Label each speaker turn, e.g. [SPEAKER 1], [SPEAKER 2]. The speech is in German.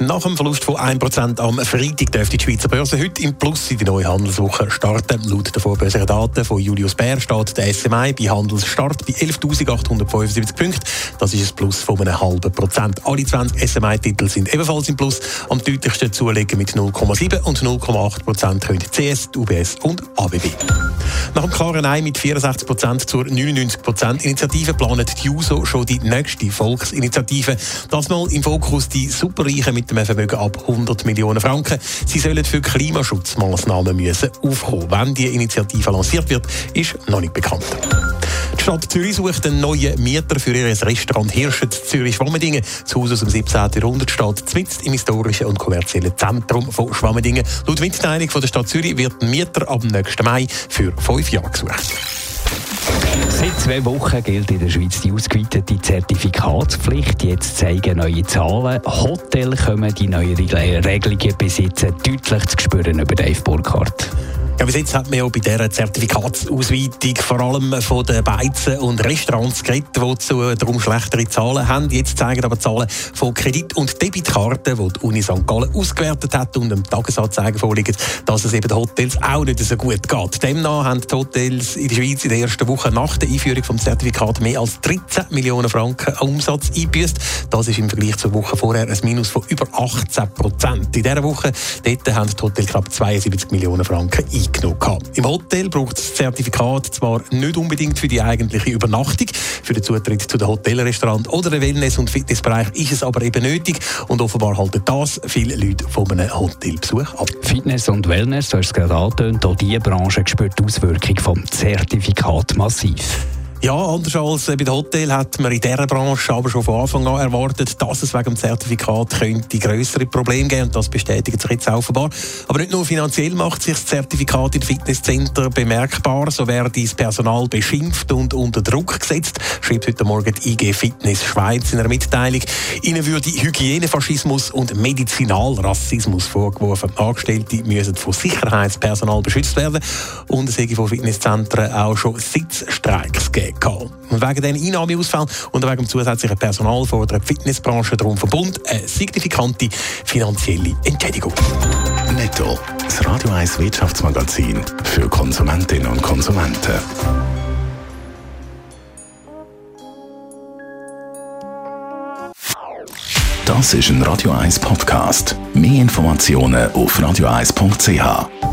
[SPEAKER 1] Nach dem Verlust von 1% am Freitag dürfte die Schweizer Börse heute im Plus in die neue Handelswoche starten. Laut den vorbörslichen Daten von Julius Bär steht der SMI bei Handelsstart bei 11.875 Punkten. Das ist ein Plus von einem halben Prozent. Alle 20 SMI-Titel sind ebenfalls im Plus. Am deutlichsten zulegen mit 0,7 und 0,8 Prozent können CS, UBS und ABB. Nach dem klaren Nein mit 64 Prozent zur 99 Prozent Initiative planet die JUSO schon die nächste Volksinitiative. Das mal im Fokus die Superreichen mit einem Vermögen ab 100 Millionen Franken. Sie sollen für Klimaschutzmaßnahmen müssen aufkommen. Wenn die Initiative lanciert wird, ist noch nicht bekannt. Die Stadt Zürich sucht einen neuen Mieter für ihr Restaurant Hirschet Zürich-Schwammendingen. Das Haus aus dem 17. Jahrhundert steht mitten im historischen und kommerziellen Zentrum von Schwammendingen. Laut Mitteilung der Stadt Zürich wird ein Mieter ab nächsten Mai für fünf Jahre gesucht.
[SPEAKER 2] Zwei Wochen gilt in der Schweiz die ausgeweitete Zertifikatspflicht. Jetzt zeigen neue Zahlen. Hotels kommen die neuen Regelungen jetzt deutlich zu spüren über Dave Burkhardt.
[SPEAKER 1] Ja, bis jetzt hat man ja bei dieser Zertifikatsausweitung vor allem von den Beizen und Restaurants geredet, die zu, darum schlechtere Zahlen haben. Jetzt zeigen aber Zahlen von Kredit- und Debitkarten, die die Uni St. Gallen ausgewertet hat und im Tagesanzeigen vorliegen, dass es eben den Hotels auch nicht so gut geht. Demnach haben die Hotels in der Schweiz in der ersten Woche nach der Einführung des Zertifikats mehr als 13 Millionen Franken Umsatz eingebüßt. Das ist im Vergleich zur Woche vorher ein Minus von über 18 Prozent. In dieser Woche dort haben die Hotels knapp 72 Millionen Franken eingebußt eingenommen. Im Hotel braucht das Zertifikat zwar nicht unbedingt für die eigentliche Übernachtung, für den Zutritt zu den Hotelrestaurant oder den Wellness- und Fitnessbereich ist es aber eben nötig und offenbar halten das viele Leute von einem Hotelbesuch ab.
[SPEAKER 2] Fitness und Wellness, du hast es gerade angetönt, auch diese Branche spürt die Auswirkung vom Zertifikat massiv.
[SPEAKER 1] Ja, anders als bei den Hotel hat man in dieser Branche aber schon von Anfang an erwartet, dass es wegen dem Zertifikat könnte größere Probleme geben und das bestätigt sich jetzt offenbar. Aber nicht nur finanziell macht sich das Zertifikat in Fitnesscenter bemerkbar, so werde das Personal beschimpft und unter Druck gesetzt, schreibt heute Morgen die IG Fitness Schweiz in einer Mitteilung. Ihnen würde Hygienefaschismus und Medizinalrassismus vorgeworfen. Angestellte müssen von Sicherheitspersonal beschützt werden und es hätte von Fitnesszentren auch schon Sitzstreiks gegeben gegeben. Und wegen diesen Einnahmeausfällen und wegen dem zusätzlichen Personal fordert die Fitnessbranche darum Verbund eine signifikante finanzielle Entschädigung.
[SPEAKER 3] Netto. Das Radio 1 Wirtschaftsmagazin für Konsumentinnen und Konsumenten. Das ist ein Radio 1 Podcast. Mehr Informationen auf radio1.ch.